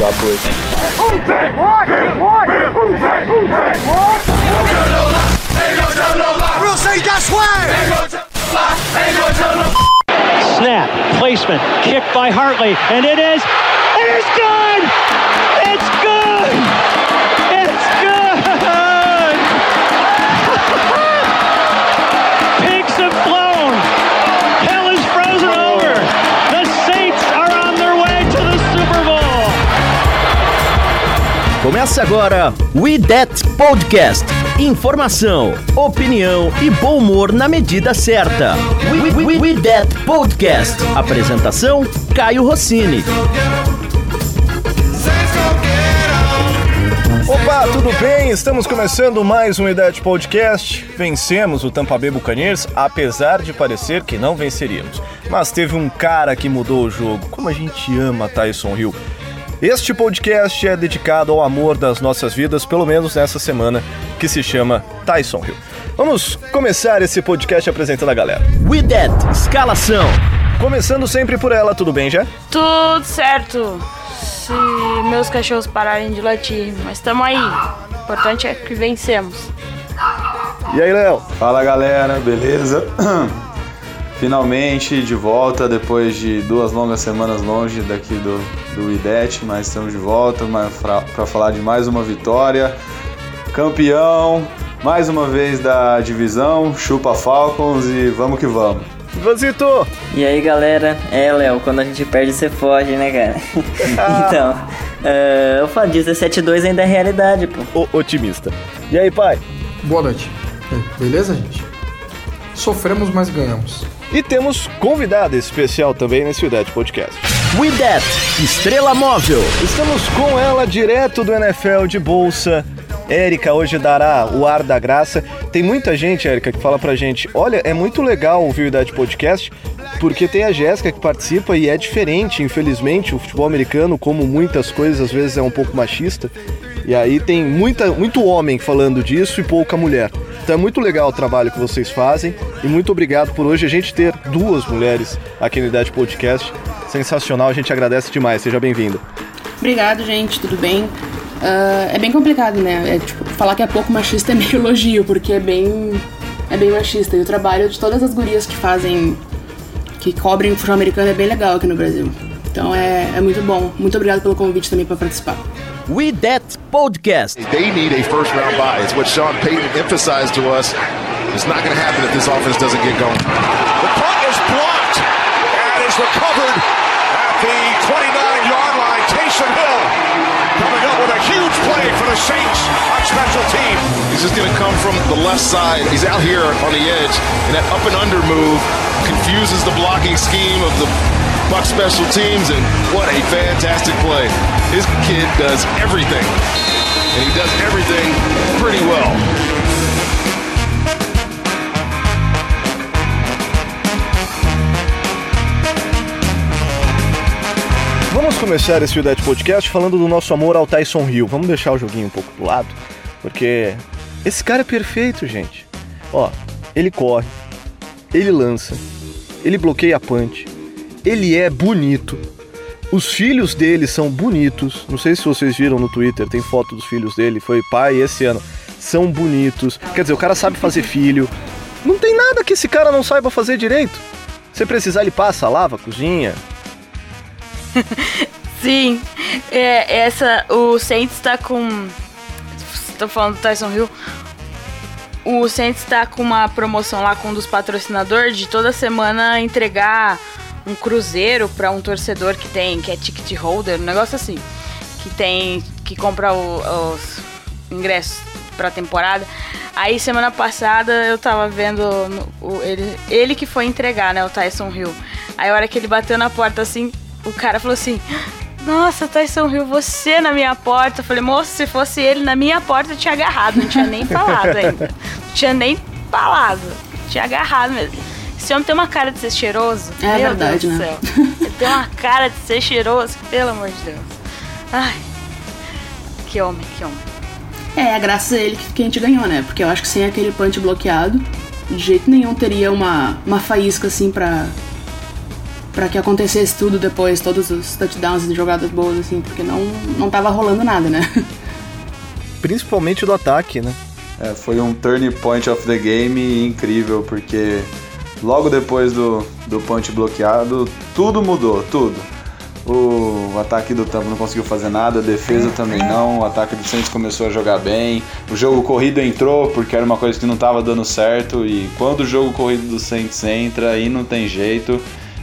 Say that's why. Snap, placement, kick by Hartley, and it is, it is good! Começa agora We That Podcast. Informação, opinião e bom humor na medida certa. We, we, we, we That Podcast. Apresentação: Caio Rossini. Opa, tudo bem? Estamos começando mais um Idade Podcast. Vencemos o Tampa Bay Buccaneers, apesar de parecer que não venceríamos. Mas teve um cara que mudou o jogo. Como a gente ama Tyson Hill. Este podcast é dedicado ao amor das nossas vidas, pelo menos nessa semana, que se chama Tyson Hill. Vamos começar esse podcast apresentando a galera. We That Escalação. Começando sempre por ela, tudo bem já? Tudo certo. Se meus cachorros pararem de latir, mas estamos aí. O importante é que vencemos. E aí, Léo? Fala galera, beleza? Finalmente de volta depois de duas longas semanas longe daqui do, do IDET, mas estamos de volta para falar de mais uma vitória. Campeão, mais uma vez da divisão, chupa Falcons e vamos que vamos. Vazito! E aí galera, é Léo, quando a gente perde você foge, né cara? então, uh, eu falo 17-2 ainda é realidade, pô. O otimista. E aí, pai? Boa noite. Beleza, gente? Sofremos, mas ganhamos. E temos convidada especial também nesse UDET Podcast. We That Estrela Móvel. Estamos com ela direto do NFL de bolsa. Érica hoje dará o ar da graça. Tem muita gente, Érica, que fala pra gente: olha, é muito legal ouvir o Idade Podcast, porque tem a Jéssica que participa e é diferente, infelizmente. O futebol americano, como muitas coisas, às vezes é um pouco machista. E aí tem muita, muito homem falando disso e pouca mulher. Então é muito legal o trabalho que vocês fazem e muito obrigado por hoje a gente ter duas mulheres aqui no Idade Podcast. Sensacional, a gente agradece demais. Seja bem-vindo. Obrigado, gente, tudo bem? Uh, é bem complicado, né? É, tipo, falar que é pouco machista é meio elogio, porque é bem, é bem machista. E o trabalho de todas as gurias que fazem, que cobrem futebol americano é bem legal aqui no Brasil. Então é, é muito bom. Muito obrigado pelo convite também para participar. We That Podcast. They need a first round bye. It's what Sean Payton emphasized to us. It's not going to happen if this offense doesn't get going. The punt is blocked and is recovered at the 29 yard line. Taysom Hill huge play for the Saints on special team. He's just going to come from the left side. He's out here on the edge, and that up and under move confuses the blocking scheme of the Buck special teams, and what a fantastic play. His kid does everything, and he does everything pretty well. Vamos começar esse Udete Podcast falando do nosso amor ao Tyson Hill. Vamos deixar o joguinho um pouco do lado, porque esse cara é perfeito, gente. Ó, ele corre, ele lança, ele bloqueia a punch, ele é bonito. Os filhos dele são bonitos. Não sei se vocês viram no Twitter, tem foto dos filhos dele, foi pai esse ano. São bonitos. Quer dizer, o cara sabe fazer filho. Não tem nada que esse cara não saiba fazer direito. Se precisar, ele passa, lava, cozinha. Sim, é, essa, o Saints tá com. Tô falando do Tyson Hill. O Saints tá com uma promoção lá com um dos patrocinadores de toda semana entregar um cruzeiro para um torcedor que tem, que é ticket holder, um negócio assim, que tem, que compra o, os ingressos para temporada. Aí semana passada eu tava vendo o, ele, ele que foi entregar, né, o Tyson Hill. Aí a hora que ele bateu na porta assim, o cara falou assim: Nossa, Tyson Hill, você na minha porta. Eu falei, moço, se fosse ele na minha porta, eu tinha agarrado, não tinha nem falado ainda. Não tinha nem falado. Tinha agarrado mesmo. Esse homem tem uma cara de ser cheiroso. É Meu verdade, Deus do né? céu. Ele tem uma cara de ser cheiroso, pelo amor de Deus. Ai. Que homem, que homem. É, graças a ele que, que a gente ganhou, né? Porque eu acho que sem aquele punch bloqueado, de jeito nenhum teria uma, uma faísca assim pra. Para que acontecesse tudo depois, todos os touchdowns e jogadas boas, assim, porque não, não tava rolando nada, né? Principalmente do ataque, né? É, foi um turning point of the game incrível, porque logo depois do, do punch bloqueado, tudo mudou, tudo. O ataque do Tampa não conseguiu fazer nada, a defesa também não, o ataque do Saints começou a jogar bem, o jogo corrido entrou porque era uma coisa que não estava dando certo e quando o jogo corrido do Saints entra, aí não tem jeito,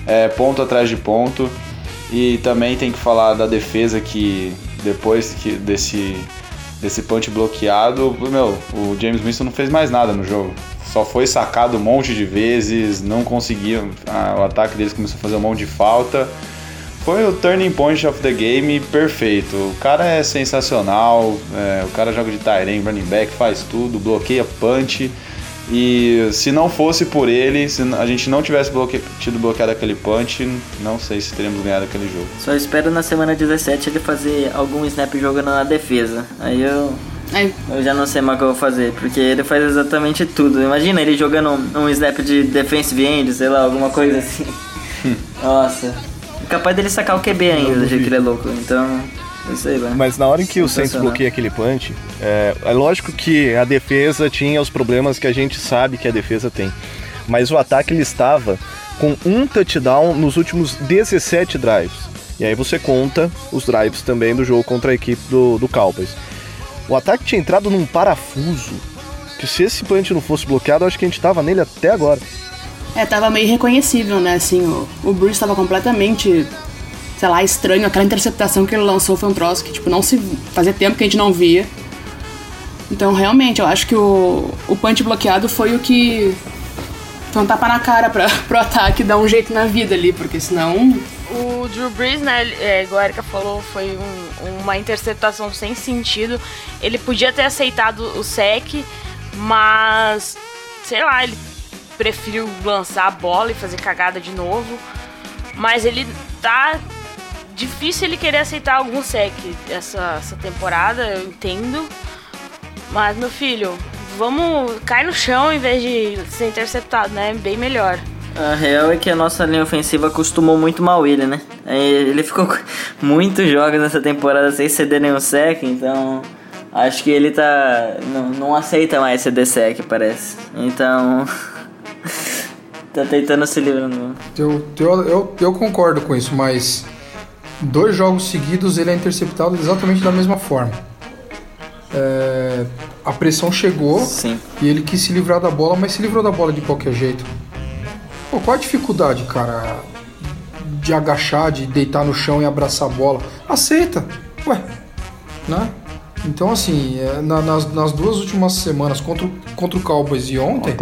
é ponto atrás de ponto. E também tem que falar da defesa que depois que desse desse punch bloqueado, meu, o James Winston não fez mais nada no jogo. Só foi sacado um monte de vezes, não conseguiu. o ataque deles começou a fazer um monte de falta. Foi o turning point of the game perfeito. O cara é sensacional, é, o cara joga de tight running back, faz tudo, bloqueia punch. E se não fosse por ele, se a gente não tivesse bloque... tido bloqueado aquele punch, não sei se teríamos ganhado aquele jogo. Só espero na semana 17 ele fazer algum snap jogando na defesa. Aí eu. Aí. Eu já não sei mais o que eu vou fazer, porque ele faz exatamente tudo. Imagina ele jogando um, um snap de defensive end, sei lá, alguma coisa assim. Nossa. Capaz dele sacar o QB ainda, do jeito que ele é louco. Então. Isso aí, Mas na hora em que o Saints bloqueia aquele punch, é, é lógico que a defesa tinha os problemas que a gente sabe que a defesa tem. Mas o ataque ele estava com um touchdown nos últimos 17 drives. E aí você conta os drives também do jogo contra a equipe do, do Cowboys. O ataque tinha entrado num parafuso que se esse punch não fosse bloqueado, eu acho que a gente tava nele até agora. É, tava meio reconhecível, né? Assim, o, o Bruce estava completamente sei lá, estranho. Aquela interceptação que ele lançou foi um troço que, tipo, não se. fazia tempo que a gente não via. Então, realmente, eu acho que o, o punch bloqueado foi o que. Foi um tapa na cara pra, pro ataque dar um jeito na vida ali, porque senão. O Drew Brees, né, é, igual a Erika falou, foi um, uma interceptação sem sentido. Ele podia ter aceitado o sec, mas. sei lá, ele preferiu lançar a bola e fazer cagada de novo. Mas ele tá difícil ele querer aceitar algum sec essa, essa temporada, eu entendo. Mas, meu filho, vamos cair no chão em vez de ser interceptado, né? Bem melhor. A real é que a nossa linha ofensiva acostumou muito mal ele, né? Ele ficou muitos jogos nessa temporada sem ceder nenhum sec, então acho que ele tá. não, não aceita mais ceder sec, parece. Então. tá tentando se livrar. Eu, eu, eu, eu concordo com isso, mas dois jogos seguidos ele é interceptado exatamente da mesma forma. É, a pressão chegou Sim. e ele quis se livrar da bola, mas se livrou da bola de qualquer jeito. Pô, qual a dificuldade, cara, de agachar, de deitar no chão e abraçar a bola? Aceita, ué, né? Então, assim, é, na, nas, nas, duas últimas semanas, contra, contra o Cowboys e ontem,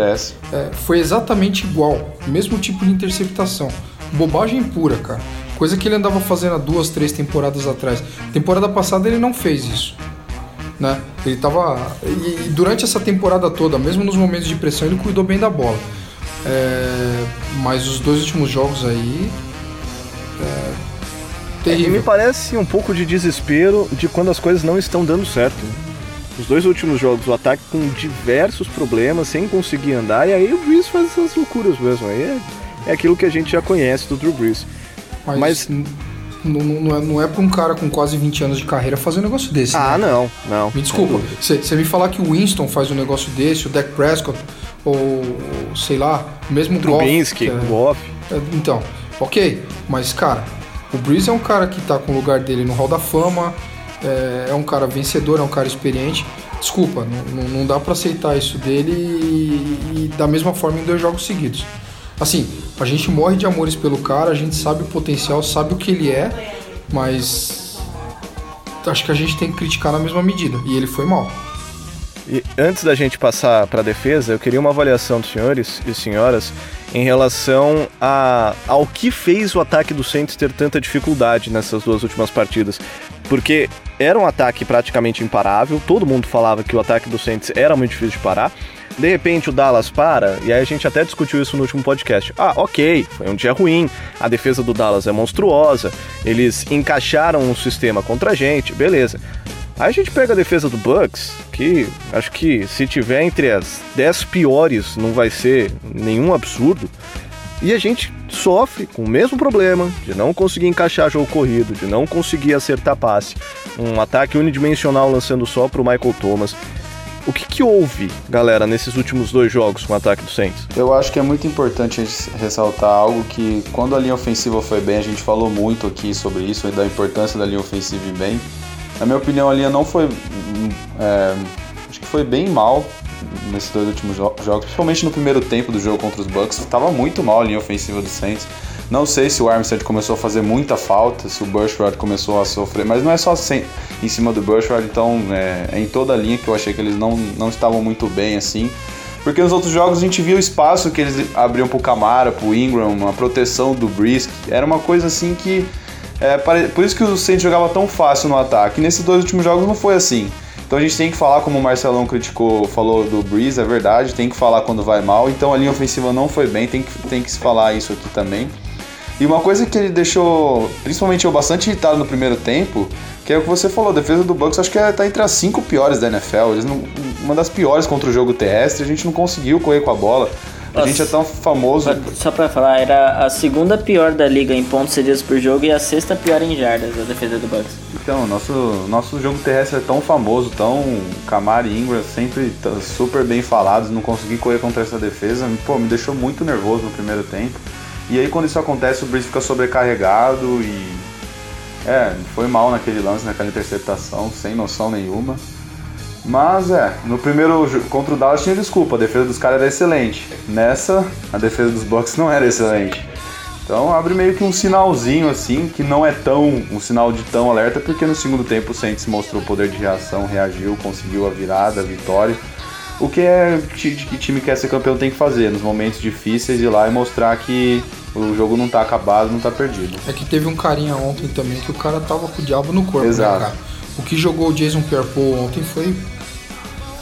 é, foi exatamente igual. Mesmo tipo de interceptação. Bobagem pura, cara. Coisa que ele andava fazendo há duas, três temporadas atrás. Temporada passada ele não fez isso. Né? Ele tava. E durante essa temporada toda, mesmo nos momentos de pressão, ele cuidou bem da bola. É... Mas os dois últimos jogos aí. É... Terrível. E me parece um pouco de desespero de quando as coisas não estão dando certo. Os dois últimos jogos, o ataque com diversos problemas, sem conseguir andar, e aí o Brees faz essas loucuras mesmo. Aí é, é aquilo que a gente já conhece do Drew Brees. Mas, Mas não, não, é, não é pra um cara com quase 20 anos de carreira fazer um negócio desse. Ah, né? não, não. Me desculpa. Você me falar que o Winston faz um negócio desse, o Dak Prescott, ou sei lá, mesmo o Trubinsky, Goff. É, Goff. É, então, ok. Mas, cara, o Breeze é um cara que tá com o lugar dele no Hall da Fama, é, é um cara vencedor, é um cara experiente. Desculpa, não, não dá para aceitar isso dele e, e da mesma forma em dois jogos seguidos. Assim, a gente morre de amores pelo cara, a gente sabe o potencial, sabe o que ele é, mas acho que a gente tem que criticar na mesma medida. E ele foi mal. E antes da gente passar para a defesa, eu queria uma avaliação dos senhores e senhoras em relação a, ao que fez o ataque do Saints ter tanta dificuldade nessas duas últimas partidas. Porque era um ataque praticamente imparável, todo mundo falava que o ataque do Saints era muito difícil de parar. De repente o Dallas para, e aí a gente até discutiu isso no último podcast. Ah, ok, foi um dia ruim, a defesa do Dallas é monstruosa, eles encaixaram um sistema contra a gente, beleza. Aí a gente pega a defesa do Bucks, que acho que se tiver entre as 10 piores não vai ser nenhum absurdo. E a gente sofre com o mesmo problema de não conseguir encaixar jogo corrido, de não conseguir acertar passe. Um ataque unidimensional lançando só para o Michael Thomas. O que, que houve, galera, nesses últimos dois jogos com o ataque do Saints? Eu acho que é muito importante ressaltar algo que quando a linha ofensiva foi bem, a gente falou muito aqui sobre isso, da importância da linha ofensiva ir bem. Na minha opinião, a linha não foi. É, acho que foi bem mal nesses dois últimos jogos, principalmente no primeiro tempo do jogo contra os Bucks. Estava muito mal a linha ofensiva do Saints. Não sei se o Armstead começou a fazer muita falta, se o Bushrod começou a sofrer, mas não é só sem, em cima do Bushrod, então é, é, em toda a linha que eu achei que eles não, não estavam muito bem assim. Porque nos outros jogos a gente via o espaço que eles abriam pro Camara, pro Ingram, a proteção do Brisk. Era uma coisa assim que. É, por isso que o Saints jogava tão fácil no ataque. nesses dois últimos jogos não foi assim. Então a gente tem que falar, como o Marcelão criticou, falou do Breeze, é verdade, tem que falar quando vai mal. Então a linha ofensiva não foi bem, tem que, tem que se falar isso aqui também. E uma coisa que ele deixou, principalmente eu, bastante irritado no primeiro tempo, que é o que você falou, a defesa do Bucks acho que é, tá entre as cinco piores da NFL. Eles não, uma das piores contra o jogo terrestre, a gente não conseguiu correr com a bola. A Nossa, gente é tão famoso. Só pra falar, era a segunda pior da liga em pontos cedidos por jogo e a sexta pior em jardas, a defesa do Bucks. Então, nosso, nosso jogo terrestre é tão famoso, tão Camara e Ingram sempre super bem falados, não consegui correr contra essa defesa, pô, me deixou muito nervoso no primeiro tempo. E aí quando isso acontece, o Breeze fica sobrecarregado e. É, foi mal naquele lance, naquela interceptação, sem noção nenhuma. Mas é, no primeiro contra o Dallas tinha desculpa, a defesa dos caras era excelente. Nessa, a defesa dos Bucks não era excelente. Então abre meio que um sinalzinho assim, que não é tão um sinal de tão alerta, porque no segundo tempo o Saints mostrou poder de reação, reagiu, conseguiu a virada, a vitória o que é que time quer ser campeão tem que fazer nos momentos difíceis ir lá e mostrar que o jogo não tá acabado, não tá perdido. É que teve um carinha ontem também que o cara tava com o diabo no corpo, né, Exato. né, cara? O que jogou o Jason Pierre-Paul ontem foi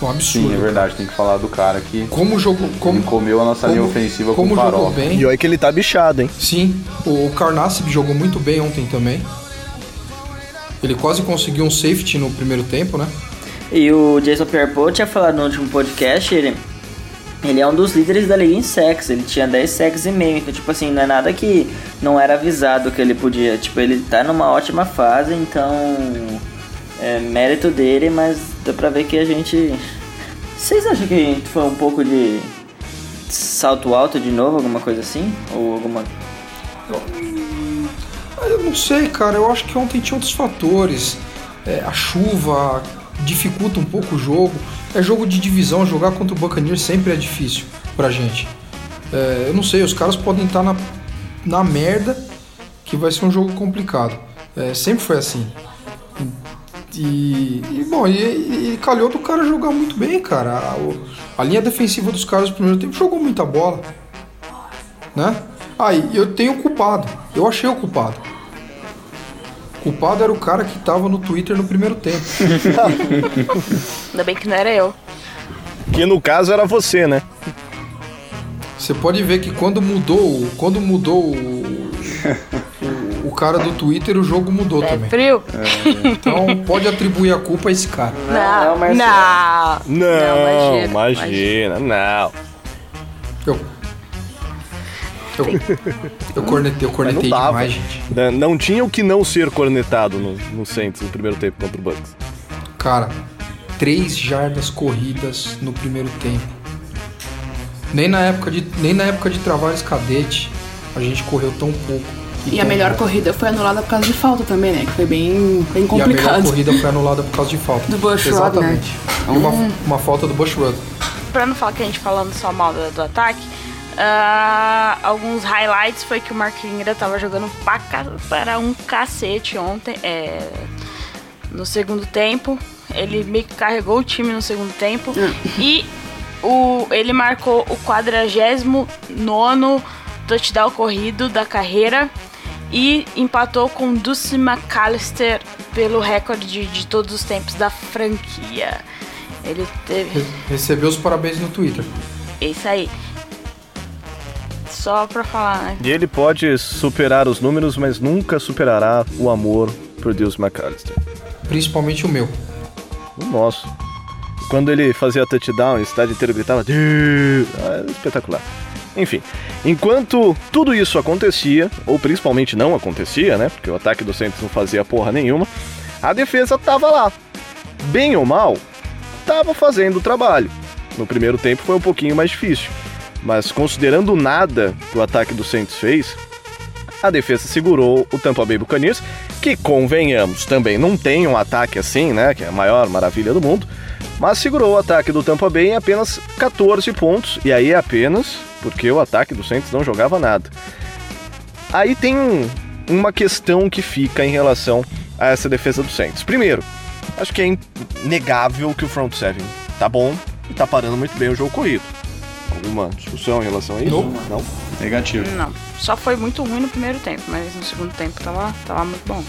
um absurdo. Sim, é verdade, cara. tem que falar do cara que como jogou, como comeu a nossa como, linha ofensiva como com farol. jogou bem. E olha que ele tá bichado, hein? Sim, o Carnassib jogou muito bem ontem também. Ele quase conseguiu um safety no primeiro tempo, né? E o Jason Pierre-Paul tinha falado no último podcast, ele, ele é um dos líderes da liga em sacks, ele tinha 10 sacks e meio, então tipo assim, não é nada que não era avisado que ele podia, tipo, ele tá numa ótima fase, então é mérito dele, mas dá pra ver que a gente... Vocês acham que foi um pouco de salto alto de novo, alguma coisa assim? Ou alguma... Eu não sei, cara, eu acho que ontem tinha outros fatores, é, a chuva, dificulta um pouco o jogo. É jogo de divisão, jogar contra o Buccaneers sempre é difícil pra gente. É, eu não sei, os caras podem estar na, na merda que vai ser um jogo complicado. É, sempre foi assim. E, e bom, e, e, calhou do cara jogar muito bem, cara. A, a linha defensiva dos caras no primeiro tempo jogou muita bola. Né? Aí, ah, eu tenho culpado. Eu achei o culpado culpado era o cara que tava no Twitter no primeiro tempo. Ainda bem que não era eu. Que no caso era você, né? Você pode ver que quando mudou, quando mudou o, o, o cara do Twitter, o jogo mudou é também. Frio. É. Então pode atribuir a culpa a esse cara. Não, não, não. Não, não imagina, imagina, não. Eu eu, eu cornetei, eu cornetei não demais, gente. Não, não tinha o que não ser cornetado no, no Saints no primeiro tempo contra o Bucks. Cara, três jardas corridas no primeiro tempo. Nem na época de, nem na época de Travares Cadete a gente correu tão pouco. E, e a melhor pouco. corrida foi anulada por causa de falta também, né? Que foi bem, bem complicado. E a melhor corrida foi anulada por causa de falta. Do Bush Exatamente. Rod, né? uma, uma falta do Bush Rod. Pra não falar que a gente falando só mal do, do ataque, Uh, alguns highlights foi que o Mark Ingram tava jogando para um cacete ontem, é, no segundo tempo. Ele meio que carregou o time no segundo tempo. Hum. e o, ele marcou o 49 touchdown corrido da carreira e empatou com Dulce McAllister pelo recorde de, de todos os tempos da franquia. Ele teve. Recebeu os parabéns no Twitter. Isso aí. Só pra falar, né? E ele pode superar os números, mas nunca superará o amor por Deus McAllister. Principalmente o meu. O nosso. Quando ele fazia touchdown, o estádio inteiro gritava. Ah, é espetacular. Enfim, enquanto tudo isso acontecia, ou principalmente não acontecia, né? Porque o ataque do Saints não fazia porra nenhuma, a defesa tava lá. Bem ou mal, tava fazendo o trabalho. No primeiro tempo foi um pouquinho mais difícil, mas considerando nada que o ataque do Saints fez, a defesa segurou o Tampa Bay Buccaneers, que convenhamos, também não tem um ataque assim, né, que é a maior maravilha do mundo, mas segurou o ataque do Tampa Bay em apenas 14 pontos, e aí apenas porque o ataque do Saints não jogava nada. Aí tem uma questão que fica em relação a essa defesa do Saints. Primeiro, acho que é inegável que o front seven tá bom e tá parando muito bem o jogo corrido. Alguma discussão em relação a isso? Não. Não? Negativo. Não. Só foi muito ruim no primeiro tempo, mas no segundo tempo tava, tava muito bom.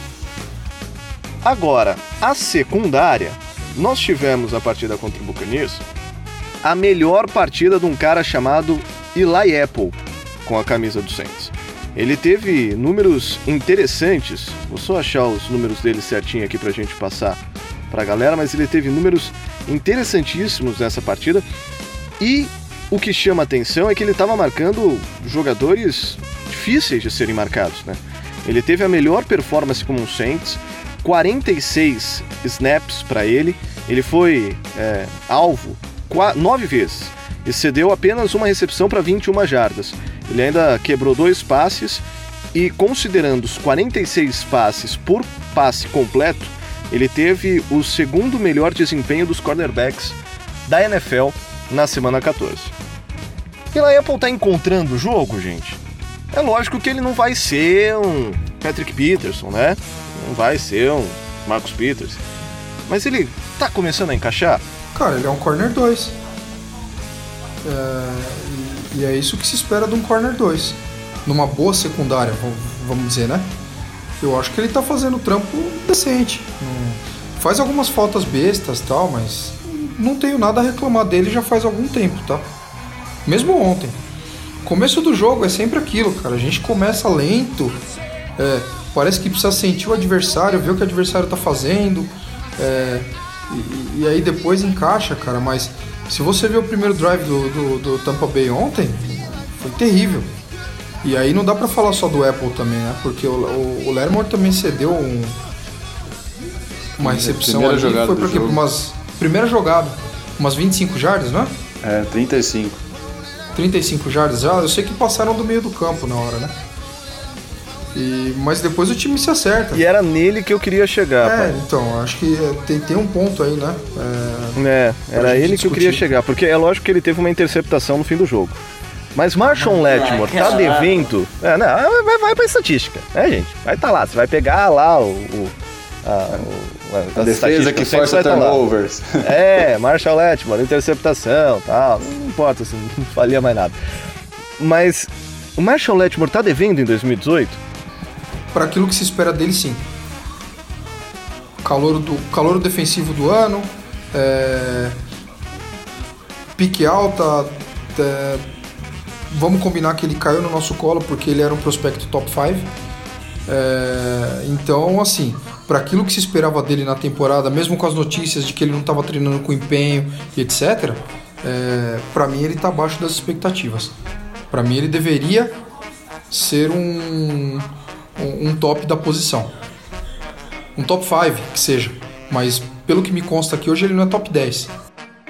Agora, a secundária, nós tivemos a partida contra o Buccaneers a melhor partida de um cara chamado Eli Apple com a camisa do Saints. Ele teve números interessantes, vou só achar os números dele certinho aqui pra gente passar pra galera, mas ele teve números interessantíssimos nessa partida e o que chama atenção é que ele estava marcando jogadores difíceis de serem marcados, né? Ele teve a melhor performance como um Saints, 46 snaps para ele, ele foi é, alvo nove vezes e cedeu apenas uma recepção para 21 jardas. Ele ainda quebrou dois passes e, considerando os 46 passes por passe completo, ele teve o segundo melhor desempenho dos cornerbacks da NFL na semana 14. Pela Apple tá encontrando o jogo, gente. É lógico que ele não vai ser um Patrick Peterson, né? Não vai ser um Marcus Peters. Mas ele tá começando a encaixar? Cara, ele é um corner 2. É, e, e é isso que se espera de um corner 2. Numa boa secundária, vamos dizer, né? Eu acho que ele tá fazendo trampo decente. Faz algumas faltas bestas tal, mas não tenho nada a reclamar dele já faz algum tempo, tá? Mesmo ontem. Começo do jogo é sempre aquilo, cara. A gente começa lento, é, parece que precisa sentir o adversário, ver o que o adversário tá fazendo, é, e, e, aí depois encaixa, cara. Mas se você ver o primeiro drive do, do, do Tampa Bay ontem, foi terrível. E aí não dá para falar só do Apple também, né? Porque o, o, o Lermore também cedeu um, uma recepção ali, foi. Pra umas primeira jogada, umas 25 jardas, não é? É, 35. 35 jardas já, eu sei que passaram do meio do campo na hora, né? E, mas depois o time se acerta. E era nele que eu queria chegar, É, pai. então, acho que é, tem, tem um ponto aí, né? É, É, era ele que eu queria discutir. chegar, porque é lógico que ele teve uma interceptação no fim do jogo. Mas Marshall Letmore tá devendo. É, não, vai, vai pra estatística, né, gente? Vai tá lá, você vai pegar lá o. o a, o- A as defesa que força tá turnovers. É, Marshall Letmore, interceptação tal. Não importa, assim, não valia mais nada. Mas o Marshall Letmore tá devendo em 2018? para aquilo que se espera dele, sim. Calor do calor defensivo do ano, é, pique alta. é, vamos combinar que ele caiu no nosso colo porque ele era um prospecto top 5. É, então, assim, para aquilo que se esperava dele na temporada, mesmo com as notícias de que ele não estava treinando com empenho e etc., é, para mim ele está abaixo das expectativas. Para mim ele deveria ser um, um, um top da posição. Um top 5 que seja. Mas pelo que me consta aqui, hoje ele não é top 10.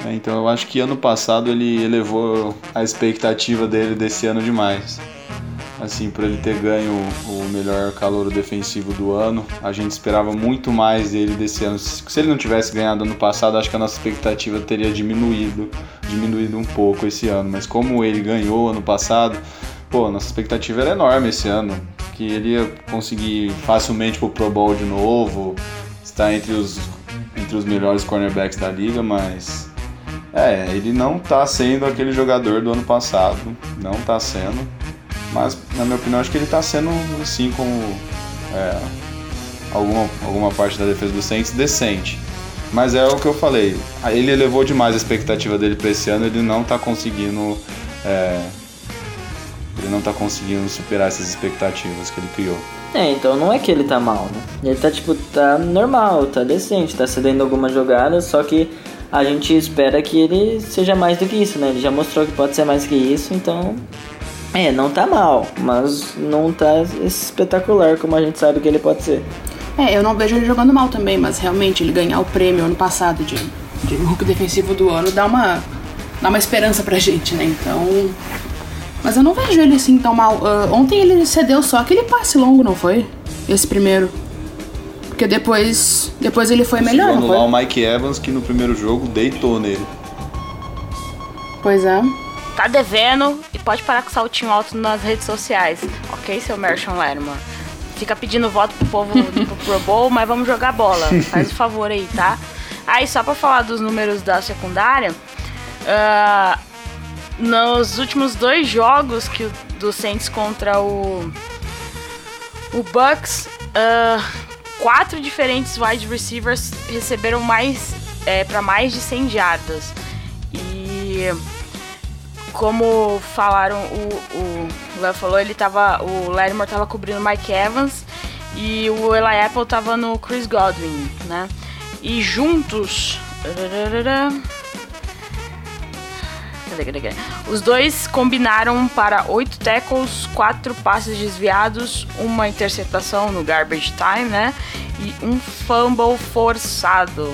É, então eu acho que ano passado ele elevou a expectativa dele desse ano demais. Assim, por ele ter ganho o melhor calouro defensivo do ano, a gente esperava muito mais dele desse ano. Se se ele não tivesse ganhado ano passado, acho que a nossa expectativa teria diminuído, diminuído um pouco esse ano. Mas como ele ganhou ano passado, pô, nossa expectativa era enorme esse ano, que ele ia conseguir facilmente pro Pro Bowl de novo, estar entre os entre os melhores cornerbacks da liga, mas é, ele não tá sendo aquele jogador do ano passado, não tá sendo. Mas, na minha opinião, acho que ele tá sendo, assim, como é, alguma, alguma parte da defesa do Saints, decente. Mas é o que eu falei, ele elevou demais a expectativa dele pra esse ano, ele não tá conseguindo. é, ele não tá conseguindo superar essas expectativas que ele criou. É, então não é que ele tá mal, né? Ele tá, tipo, tá normal, tá decente, tá cedendo algumas jogadas, só que a gente espera que ele seja mais do que isso, né? Ele já mostrou que pode ser mais que isso, então É, não tá mal, mas não tá espetacular como a gente sabe que ele pode ser. É, eu não vejo ele jogando mal também, mas realmente ele ganhar o prêmio ano passado de, de Hulk defensivo do ano dá uma, dá uma esperança pra gente, né? Então. Mas eu não vejo ele assim tão mal. Uh, ontem ele cedeu só aquele passe longo, não foi? Esse primeiro. Porque depois. Depois ele foi melhor, não anular foi? o Mike Evans, que no primeiro jogo deitou nele. Pois é. Tá devendo e pode parar com o saltinho alto nas redes sociais. Ok, seu Mershon Lerman? Fica pedindo voto pro povo do Pro Bowl, mas vamos jogar bola. Faz o favor aí, tá? Aí, só pra falar dos números da secundária, ah, nos últimos dois jogos que o, do Saints contra o, o Bucks, ah, quatro diferentes wide receivers receberam mais é, para mais de 100 jardas. E como falaram, o, Léo falou, ele tava. O Lattimore tava cobrindo o Mike Evans e o Eli Apple tava no Chris Godwin, né? E juntos. Os dois combinaram para oito tackles, quatro passes desviados, uma interceptação no garbage time, né? E um fumble forçado.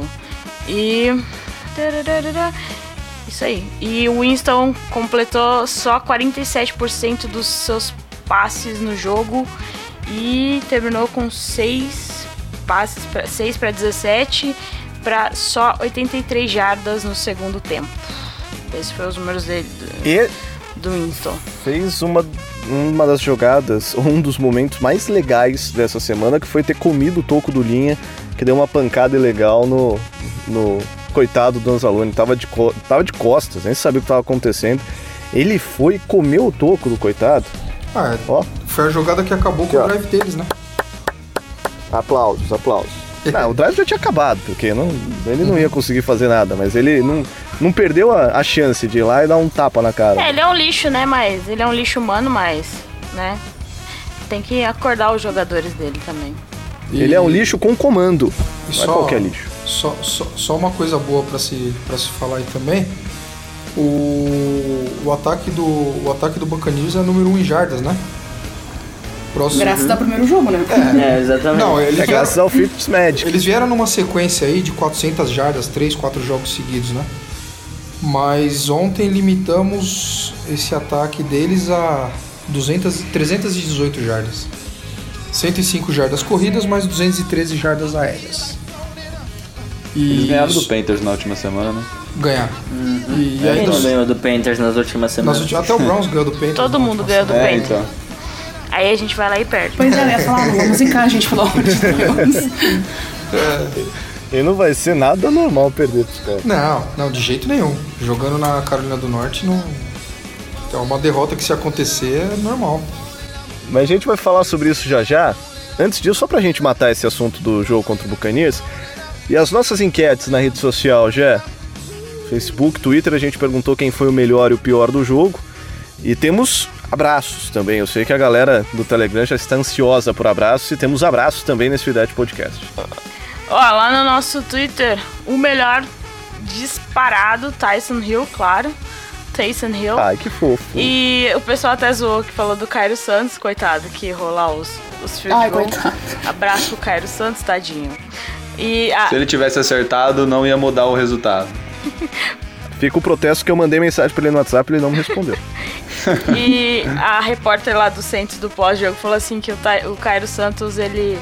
E. Isso aí. E o Winston completou só 47% dos seus passes no jogo e terminou com 6 passes, 6 para 17 para só 83 jardas no segundo tempo. Esses foram os números dele, do, E do Winston. fez uma, uma das jogadas, um dos momentos mais legais dessa semana, que foi ter comido o toco do Linha, que deu uma pancada ilegal no, no coitado do Anzalone. Tava de, tava de costas, nem sabia o que tava acontecendo. Ele foi e comeu o toco do coitado. Ah, é. Ó, Foi a jogada que acabou com ó. o drive deles, né? aplausos, aplausos. Não, o drive já tinha acabado, porque não, ele não ia conseguir fazer nada, mas ele não, não perdeu a, a chance de ir lá e dar um tapa na cara. É, ele é um lixo, né? Mas ele é um lixo humano, mas, né? Tem que acordar os jogadores dele também. E- Ele é um lixo com comando, não é qualquer lixo. Só, só, só uma coisa boa pra se, pra se falar aí também. O, o, ataque do, o ataque do Buccaneers é número 1 um em jardas, né? Próximo. Graças ao primeiro jogo, né? É, exatamente. Não, eles É vieram, graças ao Fitzmagic. eles vieram numa sequência aí de 400 jardas, 3, 4 jogos seguidos, né? Mas ontem limitamos esse ataque deles a 200, 318 jardas. 105 jardas corridas, mais 213 jardas aéreas. E Eles ganharam do Panthers na última semana, né? ganharam. E, e Quem aí não ganhou do Panthers nas últimas nas semanas? últimas- até o Browns ganhou do Panthers. Todo mundo ganhou do É, Panthers. então. Aí a gente vai lá e perde. Pois é, eu ia falar, vamos zicar, gente, pelo amor de Deus. E não vai ser nada normal perder pros caras. Não, não, de jeito nenhum. Jogando na Carolina do Norte, não. É uma derrota que se acontecer é normal. Mas a gente vai falar sobre isso já já. Antes disso, só pra gente matar esse assunto do jogo contra o Buccaneers. E as nossas enquetes na rede social, já. Facebook, Twitter, a gente perguntou quem foi o melhor e o pior do jogo. E temos abraços também. Eu sei que a galera do Telegram já está ansiosa por abraços e temos abraços também nesse Fidete Podcast. Ó, lá no nosso Twitter, o melhor disparado, Tyson Hill, claro. Tyson Hill. Ai, que fofo. E o pessoal até zoou que falou do Cairo Santos, coitado, que errou lá os, os field Ai, coitado. Abraço pro Cairo Santos, tadinho. E a, Se ele tivesse acertado, não ia mudar o resultado. Fica o protesto que eu mandei mensagem pra ele no WhatsApp e ele não me respondeu. E a repórter lá do Centro do pós-jogo falou assim que o, Tai- o Cairo Santos, ele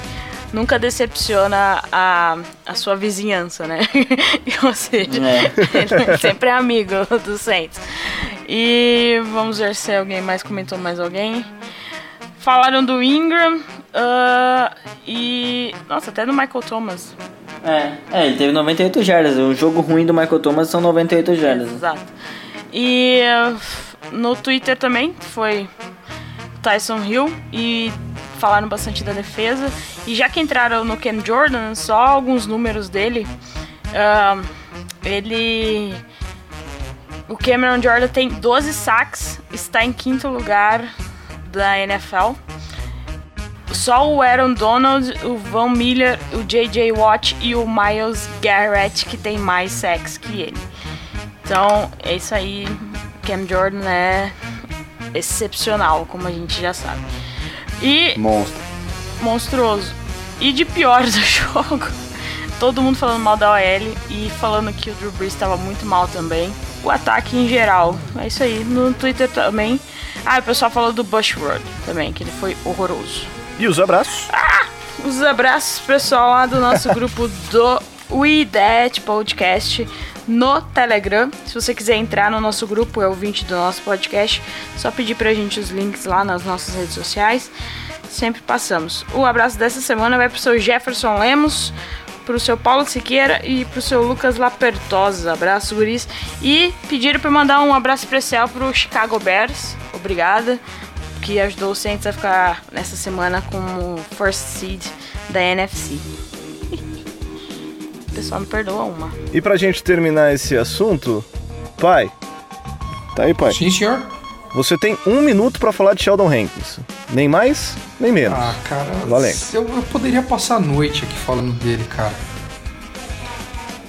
nunca decepciona a, a sua vizinhança, né? Ou seja, ele sempre é amigo do Saints. E vamos ver se alguém mais comentou mais alguém. Falaram do Ingram ah, e. Nossa, até do Michael Thomas. É, é, ele teve 98 jardas. O jogo ruim do Michael Thomas são 98 jardas. Exato. E uh, no Twitter também foi Tyson Hill e falaram bastante da defesa. E já que entraram no Cam Jordan, só alguns números dele. ah, ele. O Cameron Jordan tem 12 sacks, está em quinto lugar da NFL. Só o Aaron Donald, o Von Miller, o J.J. Watt e o Miles Garrett que tem mais sacks que ele. Então, é isso aí. Cam Jordan é excepcional, como a gente já sabe. E. Monstro. Monstruoso. E de pior do jogo, todo mundo falando mal da OL e falando que o Drew Brees estava muito mal também. O ataque em geral. É isso aí. No Twitter também. Ah, o pessoal falou do Bushwood também, que ele foi horroroso. E os abraços? Ah! Os abraços, pessoal, lá do nosso grupo do We That Podcast no Telegram. Se você quiser entrar no nosso grupo, é o 20 do nosso podcast, só pedir pra gente os links lá nas nossas redes sociais. Sempre passamos. O abraço dessa semana vai pro seu Jefferson Lemos, pro seu Paulo Siqueira e pro seu Lucas Lapertosa. Abraço, guris. E pediram pra mandar um abraço especial pro Chicago Bears. Obrigada que ajudou o Saints a ficar nessa semana como first seed da NFC. o pessoal me perdoa uma. E pra gente terminar esse assunto, pai. Tá aí, pai? Sim, senhor. Você tem um minuto pra falar de Sheldon Hankins. Nem mais, nem menos. Ah, cara. Valendo. Eu, eu poderia passar a noite aqui falando dele, cara.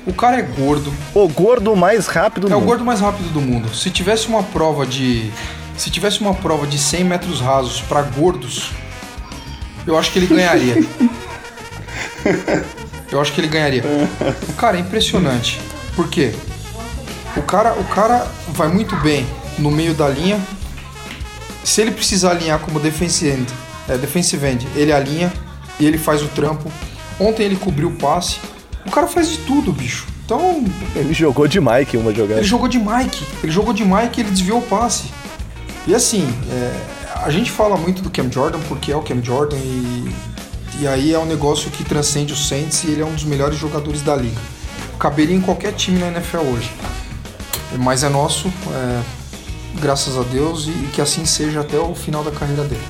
O cara é gordo. O gordo mais rápido do É o mundo. gordo mais rápido do mundo. Se tivesse uma prova de. Se tivesse uma prova de 100 metros rasos pra gordos, eu acho que ele ganharia. eu acho que ele ganharia. O cara é impressionante. Por quê? O cara, o cara vai muito bem no meio da linha. Se ele precisar alinhar como defensive end, é, defensive end, ele alinha e ele faz o trampo. Ontem ele cobriu o passe. O cara faz de tudo, bicho. Então, Ele jogou de Mike uma jogada. ele jogou de Mike. Ele jogou de Mike e ele desviou o passe. E assim, é, a gente fala muito do Cam Jordan porque é o Cam Jordan e, e aí é um negócio que transcende o Saints e ele é um dos melhores jogadores da liga. Caberia em qualquer time na NFL hoje. Mas é nosso, é, graças a Deus, e, e que assim seja até o final da carreira dele.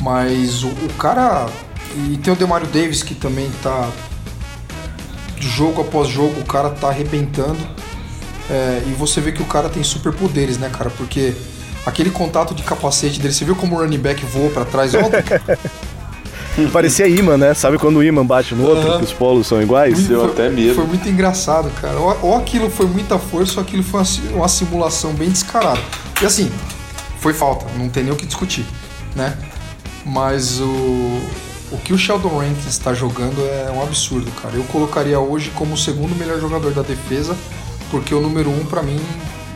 Mas o, o cara. E tem o Demario Davis que também tá. Jogo após jogo, o cara tá arrebentando. É, e você vê que o cara tem superpoderes, né, cara? Porque aquele contato de capacete dele, você viu como o running back voou pra trás ontem? Parecia imã, né? Sabe quando o imã bate no outro, Aham. que os polos são iguais? Deu Foi- até medo. Foi muito engraçado, cara. Ou, ou aquilo foi muita força, ou aquilo foi uma, uma simulação bem descarada. E assim, foi falta, não tem nem o que discutir, né? Mas o, o que o Sheldon Rankins está jogando é um absurdo, cara. Eu colocaria hoje como o segundo melhor jogador da defesa, porque o número um, pra mim,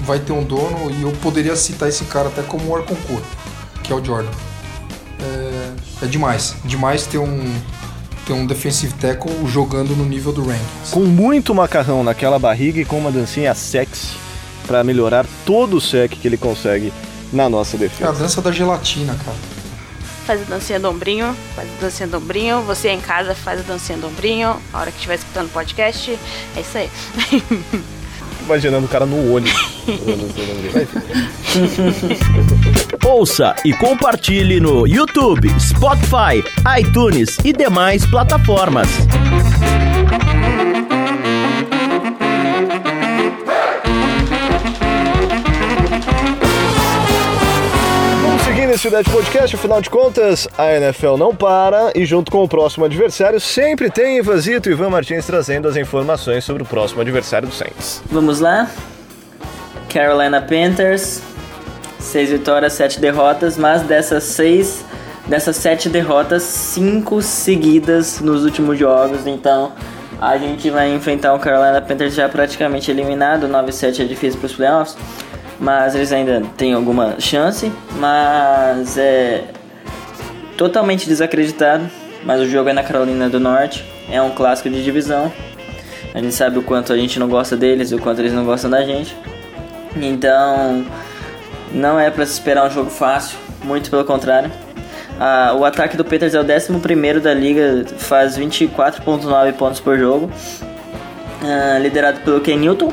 vai ter um dono e eu poderia citar esse cara até como o Arconcor, que é o Jordan. É, é demais, demais ter um, ter um defensive tackle jogando no nível do Rankins. Com muito macarrão naquela barriga e com uma dancinha sexy pra melhorar todo o sec que ele consegue na nossa É a defesa. dança da gelatina, cara. Faz a dancinha do ombrinho, faz a dancinha do ombrinho. Você em casa faz a dancinha do ombrinho. A hora que estiver escutando o podcast. É isso aí. Imaginando o cara no olho. Ouça e compartilhe no YouTube, Spotify, iTunes e demais plataformas. Dead Podcast, afinal de contas, a NFL não para e junto com o próximo adversário sempre tem Ivazito Ivan Martins trazendo as informações sobre o próximo adversário do Saints. Vamos lá. Carolina Panthers, seis vitórias, sete derrotas, mas dessas seis, dessas sete derrotas, cinco seguidas nos últimos jogos. Então a gente vai enfrentar o Carolina Panthers já praticamente eliminado. 9-7 é difícil para os playoffs, mas eles ainda têm alguma chance. Mas é totalmente desacreditado. Mas o jogo é na Carolina do Norte, é um clássico de divisão. A gente sabe o quanto a gente não gosta deles o quanto eles não gostam da gente. Então, não é para se esperar um jogo fácil, muito pelo contrário. Ah, o ataque do Peters é o 11 da liga, faz 24,9 pontos por jogo. Ah, liderado pelo Ken Newton,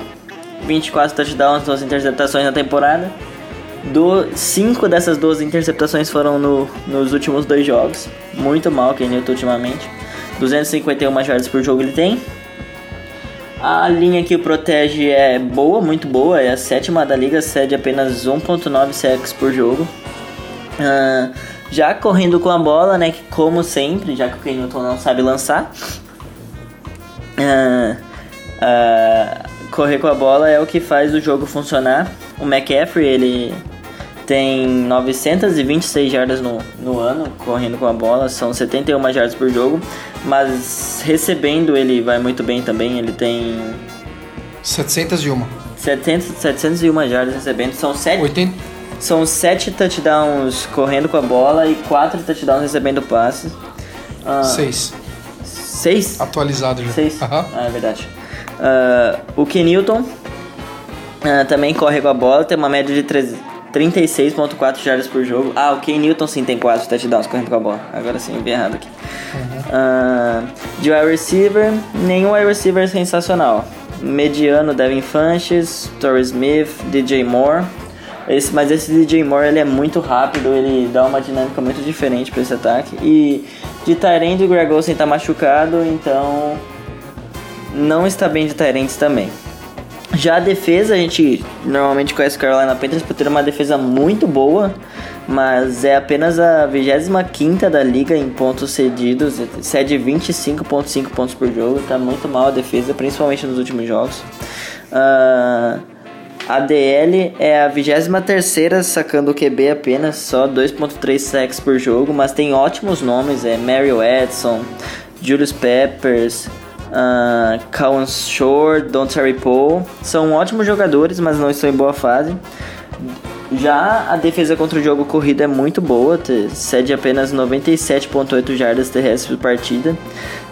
24 touchdowns, 12 interceptações na temporada. Do, cinco dessas 12 interceptações foram no- nos últimos dois jogos. Muito mal Ken Newton ultimamente. 251 jardas por jogo ele tem. A linha que o protege é boa, muito boa, é a sétima da liga, cede apenas 1.9 sacks por jogo. Ah, já correndo com a bola, né, que como sempre, já que o Ken Newton não sabe lançar, ah, ah, correr com a bola é o que faz o jogo funcionar. O McCaffrey, ele tem 926 jardas no, no ano, correndo com a bola, são 71 jardas por jogo, mas recebendo ele vai muito bem também, ele tem 701. 700, 701 jardas recebendo, são 7, 80, são 7 touchdowns correndo com a bola e 4 touchdowns recebendo passes. Ah, 6. 6? Atualizado já. 6? Aham. Ah, é verdade. Ah, o Kenilton ah, também corre com a bola, tem uma média de 13 36.4 jardas por jogo. Ah, o Ken Newton sim tem 4 touchdowns correndo com a bola. Agora sim, vi errado aqui. Ah, de wide receiver, nenhum wide receiver é sensacional. Mediano, Devin Funches, Torrey Smith, DJ Moore. Esse, mas esse DJ Moore ele é muito rápido, ele dá uma dinâmica muito diferente para esse ataque. E de Tyrande, o Greg Olsen tá machucado, então não está bem de Tyrants também. Já a defesa, a gente normalmente conhece o Carolina Panthers por ter uma defesa muito boa, mas é apenas a 25 da liga em pontos cedidos, cede 25,5 pontos por jogo, tá muito mal a defesa, principalmente nos últimos jogos. Ah, a DL é a 23 sacando o QB apenas, só 2.3 sacks por jogo, mas tem ótimos nomes, é Mario Edson, Julius Peppers, uh, Cowan Shore, Don Terry Poe. São ótimos jogadores, mas não estão em boa fase. Já a defesa contra o jogo corrido é muito boa, cede apenas 97.8 jardas terrestres por partida.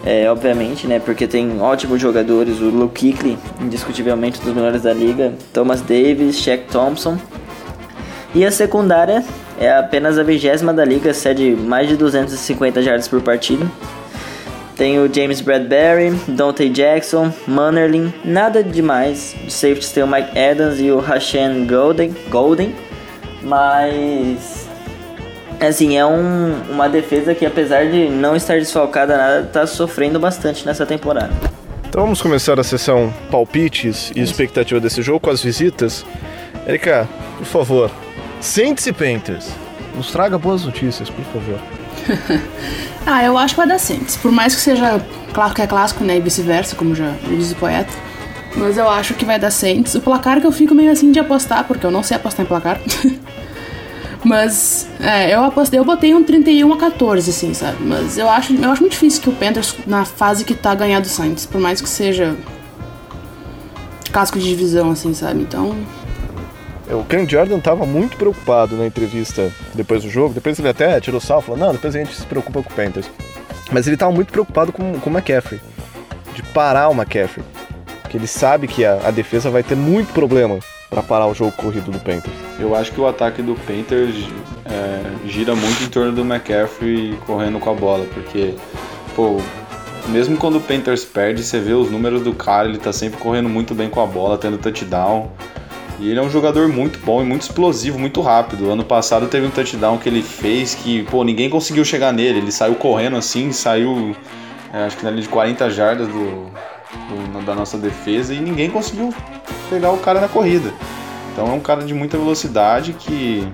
É, obviamente, né, porque tem ótimos jogadores, o Luke Kuechly, indiscutivelmente um dos melhores da liga, Thomas Davis, Shaq Thompson. E a secundária é apenas a vigésima da liga, cede mais de 250 jardas por partida. Tem o James Bradbury, Dante Jackson, Mannerlin, nada demais. De safeties tem o Mike Adams e o Hashan Golden, Golden. Mas assim, é um, uma defesa que apesar de não estar desfalcada nada, tá sofrendo bastante nessa temporada. Então vamos começar a sessão palpites e expectativa desse jogo com as visitas. Erika, por favor, Saints e Panthers. Nos traga boas notícias, por favor. Ah, eu acho que vai dar Saints. Por mais que seja claro que é clássico, né? E vice-versa, como já diz o poeta. Mas eu acho que vai dar Saints. O placar que eu fico meio assim de apostar, porque eu não sei apostar em placar. Mas é, eu apostei, eu botei um 31 a 14, assim, sabe? Mas eu acho, eu acho muito difícil que o Panthers, na fase que tá ganhando Saints, por mais que seja casco de divisão, assim, sabe? Então, O Cam Jordan tava muito preocupado na entrevista depois do jogo. Depois ele até tirou sal, falou: Não, depois a gente se preocupa com o Panthers. Mas ele tava muito preocupado com, com o McCaffrey, de parar o McCaffrey. Porque ele sabe que a, a defesa vai ter muito problema para parar o jogo corrido do Panthers. Eu acho que o ataque do Panthers é, gira muito em torno do McCaffrey correndo com a bola, porque, pô, mesmo quando o Panthers perde, você vê os números do cara, ele tá sempre correndo muito bem com a bola, tendo touchdown. E ele é um jogador muito bom e muito explosivo, muito rápido. Ano passado teve um touchdown que ele fez que, pô, ninguém conseguiu chegar nele. Ele saiu correndo assim, saiu, é, acho que na linha de 40 jardas do, do- da nossa defesa e ninguém conseguiu pegar o cara na corrida. Então é um cara de muita velocidade que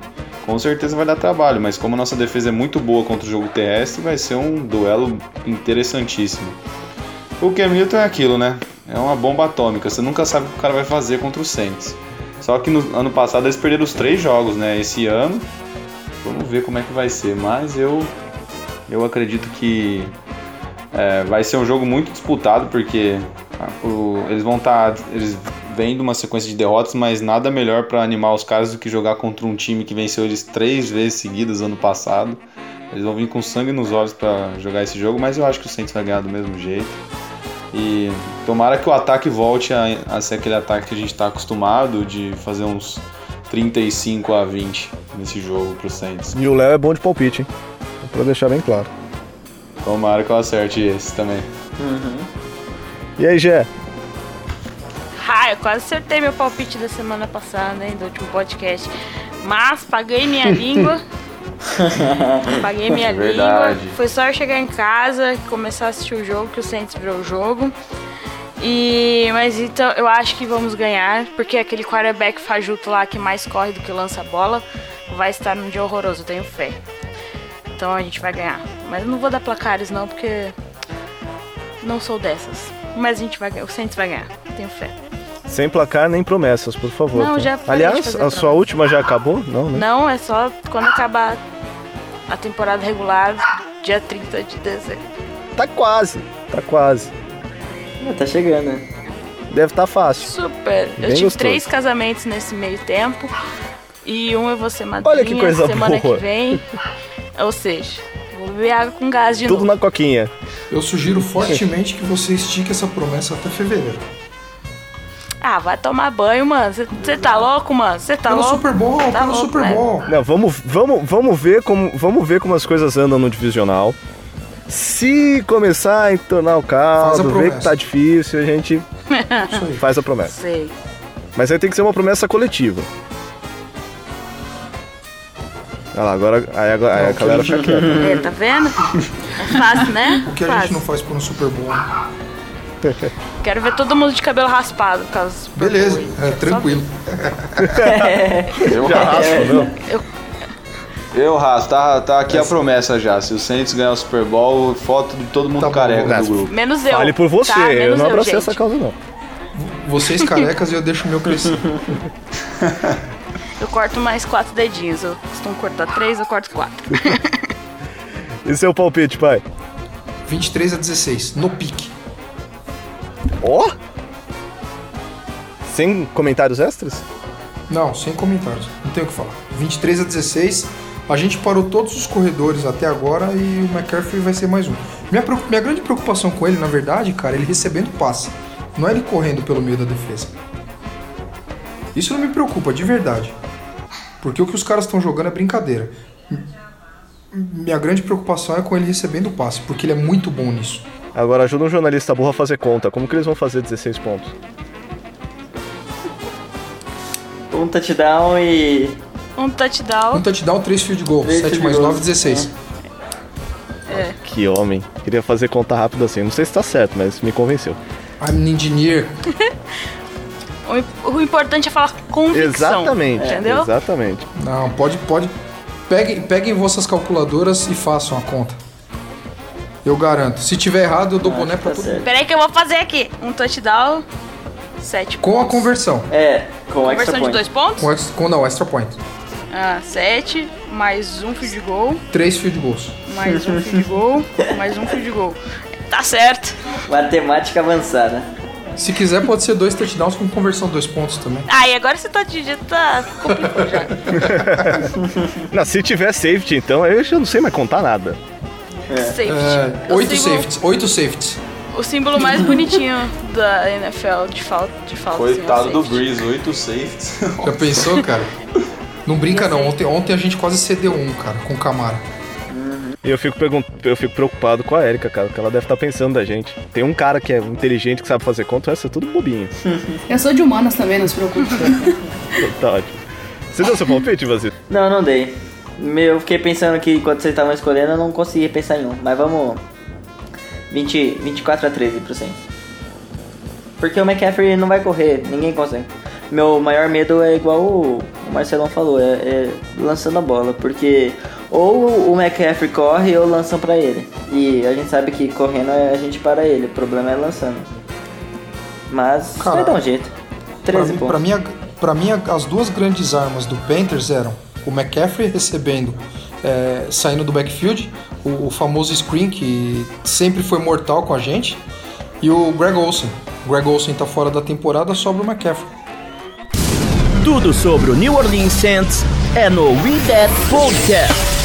com certeza vai dar trabalho, mas como a nossa defesa é muito boa contra o jogo terrestre, vai ser um duelo interessantíssimo. O Cam Newton é aquilo, né? É uma bomba atômica, você nunca sabe o que o cara vai fazer contra o Saints. Só que no ano passado eles perderam os três jogos, né? Esse ano, vamos ver como é que vai ser, mas eu, eu acredito que é, vai ser um jogo muito disputado, porque ah, o- eles vão estar. eles vêm de uma sequência de derrotas, mas nada melhor para animar os caras do que jogar contra um time que venceu eles três vezes seguidas ano passado. Eles vão vir com sangue nos olhos para jogar esse jogo, mas eu acho que o Saints vai ganhar do mesmo jeito. E tomara que o ataque volte a, a ser aquele ataque que a gente está acostumado de fazer uns 35 a 20 nesse jogo pro Saints. E o Léo é bom de palpite, hein? Pra deixar bem claro. Tomara que eu acerte esse também. E aí, Gé? Ah, eu quase acertei meu palpite da semana passada, hein, do último podcast. Mas paguei minha língua. paguei minha língua. Verdade. Foi só eu chegar em casa começar a assistir o jogo, que o Saints virou o jogo. E, mas então eu acho que vamos ganhar, porque aquele quarterback fajuto lá que mais corre do que lança a bola vai estar num dia horroroso, eu tenho fé. Então a gente vai ganhar. Mas eu não vou dar placares não, porque não sou dessas. Mas a gente vai ganhar, o Saints vai ganhar, tenho fé. Sem placar nem promessas, por favor. Não, tá? já Aliás, fazer a promessa. sua última já acabou? Não, né? Não, é só quando acabar a temporada regular, dia 30 de dezembro. Tá quase, tá quase. Tá chegando, né? Deve estar fácil. Super. Eu Bem tive gostoso. três casamentos nesse meio tempo. E um eu vou ser madrinha Olha que coisa semana boa. que vem. Ou seja, vou beber água com gás de Tudo novo. na coquinha. Eu sugiro fortemente que você estique essa promessa até fevereiro. Ah, vai tomar banho, mano. Você tá louco, mano? Você tá pelo louco? Super Bowl, Tá pelo louco, Super né? Bowl. Não, vamos, vamos, vamos ver como, vamos ver como as coisas andam no divisional. Se começar a entornar o caldo, ver que tá difícil, a gente faz a promessa. Sei. Mas aí tem que ser uma promessa coletiva. Olha lá, agora, aí, agora, aí a galera fica quieta. É, tá vendo? É fácil, né? O que a fácil. gente não faz por um Super Bowl? Quero ver todo mundo de cabelo raspado, Super Beleza, é, tranquilo. Eu Já raspa, não? Eu raspo, tá, tá aqui a promessa já. Se o Saints ganhar o Super Bowl, foto de todo mundo Tá bom, careca né? do grupo. Menos eu. Fale por você, tá? eu não abracei essa causa não. Vocês carecas e eu deixo o meu crescer. Eu corto mais quatro dedinhos. Eu costumo cortar três, eu corto quatro. E seu palpite, pai? 23 a 16, no pique. Ó! Sem comentários extras? Não, sem comentários. Não tenho o que falar. 23 a 16. A gente parou todos os corredores até agora e o McCaffrey vai ser mais um. Minha, minha grande preocupação com ele, na verdade, cara, é ele recebendo passe. Não é ele correndo pelo meio da defesa. Isso não me preocupa, de verdade. Porque o que os caras estão jogando é brincadeira. Minha grande preocupação é com ele recebendo passe, porque ele é muito bom nisso. Agora ajuda um jornalista burro a fazer conta. Como que eles vão fazer 16 pontos? Um touchdown e. Um touchdown. Um touchdown, 3 field goal. Três 7 field mais goals. 9, 16. Que homem. Queria fazer conta rápido assim. Não sei se tá certo, mas me convenceu. I'm an engineer. O importante é falar convicção. Exatamente. Entendeu? Exatamente. Não, pode, pode. Peguem, peguem vossas calculadoras e façam a conta. Eu garanto. Se tiver errado, eu dou Acho boné pra tá todo mundo. Peraí que eu vou fazer aqui. Um touchdown, sete Com a pontos. conversão. É, com extra Conversão de point. dois pontos? Com, ex- com não, extra point. Ah, sete, mais um field goal, 3 field goals. mais um field goal, mais um field goal. Tá certo. Matemática avançada. Se quiser, pode ser dois touchdowns com conversão de dois pontos também. Aí, agora você tá de jeito, tá complicou já. Não, se tiver safety, então, eu já não sei mais contar nada. Safety. É, O oito símbolo- safeties. Oito safeties. O símbolo mais bonitinho da NFL de falta. De falta assim, Coitado do. Breeze, 8 safeties. Já pensou, cara? Não brinca não. Ontem, ontem a gente quase cedeu um, cara, com o Camara. E eu fico, eu fico preocupado com a Erika, cara, que ela deve estar pensando da gente. Tem um cara que é inteligente, que sabe fazer conta, essa é tudo bobinho. Eu sou de humanas também, não se preocupe. tá ótimo. Você deu seu palpite, Vazio? Não, não dei. Meu, Eu fiquei pensando que enquanto vocês estavam escolhendo, eu não consegui pensar em um. Mas vamos. 20, 24 a 13 pro Saints. Porque o McCaffrey não vai correr, ninguém consegue. Meu maior medo é igual o, Marcelão falou, é, é lançando a bola. Porque ou o McCaffrey corre ou lançam pra ele. E a gente sabe que correndo é a gente para ele, o problema é lançando. Mas Cara, vai dar um jeito. Pra 13 mim, pontos. pra, mim, pra mim, as duas grandes armas do Panthers eram o McCaffrey recebendo, é, saindo do backfield, o, o famoso screen que sempre foi mortal com a gente, e o Greg Olsen. O Greg Olsen tá fora da temporada, sobra o McCaffrey. Tudo sobre o New Orleans Saints é no We That Podcast.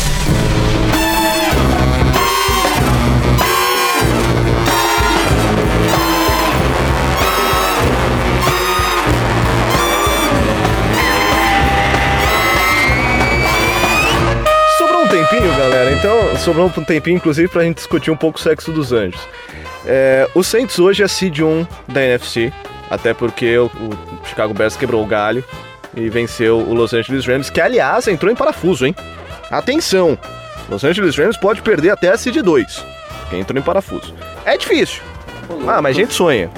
Então, sobrou um tempinho, inclusive, pra gente discutir um pouco o sexo dos anjos. É, o Saints hoje é seed 1 da NFC, até porque o, o Chicago Bears quebrou o galho e venceu o Los Angeles Rams, que aliás entrou em parafuso, hein? Atenção! Los Angeles Rams pode perder até a seed 2, que entrou em parafuso. É difícil. Ah, mas a gente sonha.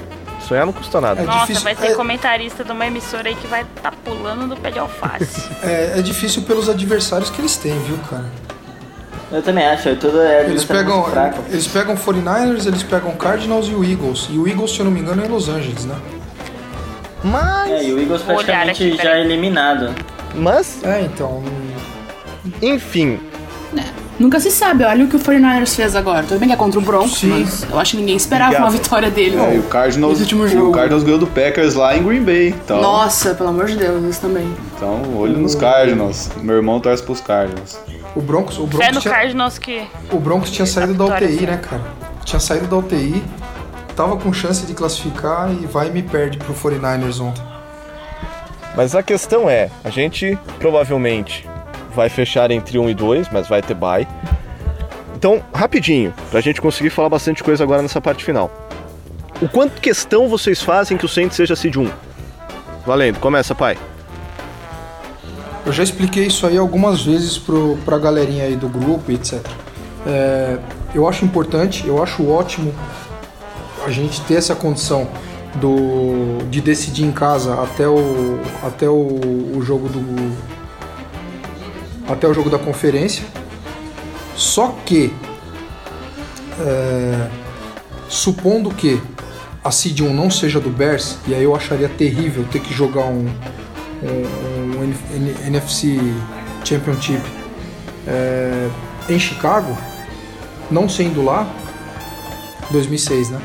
Sonhar não custa nada. É Nossa, difícil- vai ter é- comentarista de uma emissora aí que vai tá pulando do pé de alface. É, é difícil pelos adversários que eles têm, viu, cara? Eu também acho, tudo é Eles pegam, muito fraco. eles pegam 49ers, eles pegam Cardinals e o Eagles. E o Eagles, se eu não me engano, é em Los Angeles, né? Mas. É, e o Eagles praticamente já peraí. eliminado. Mas, É, então. enfim. Nunca se sabe, olha o que o 49ers fez agora. Tudo bem que é contra o Broncos, Sim. mas eu acho que ninguém esperava Obrigado. uma vitória dele. É, e o Cardinals, Esse último jogo. o Cardinals ganhou do Packers lá em Green Bay. Então, Nossa, pelo amor de Deus, isso também. então olho nos Cardinals. Meu irmão torce pros Cardinals. O Broncos, o Fé Broncos, no tinha, Cardinals que. o Broncos tinha saído da UTI, sim. né, cara? Tinha saído da UTI, tava com chance de classificar e vai e me perde pro 49ers ontem. Mas a questão é, a gente provavelmente vai fechar entre 1 e 2, mas vai ter bye. Então, rapidinho, pra gente conseguir falar bastante coisa agora nessa parte final. O quanto questão vocês fazem que o Saints seja seed 1? Valendo, começa, pai. Eu já expliquei isso aí algumas vezes pro, pra galerinha aí do grupo etc. É, eu acho importante, eu acho ótimo a gente ter essa condição do, de decidir em casa até o, até o, o jogo do até o jogo da conferência. Só que é, supondo que a seed 1 não seja do Bears, e aí eu acharia terrível ter que jogar um, um, um NFC Championship é, em Chicago, não sendo lá, 2006, né?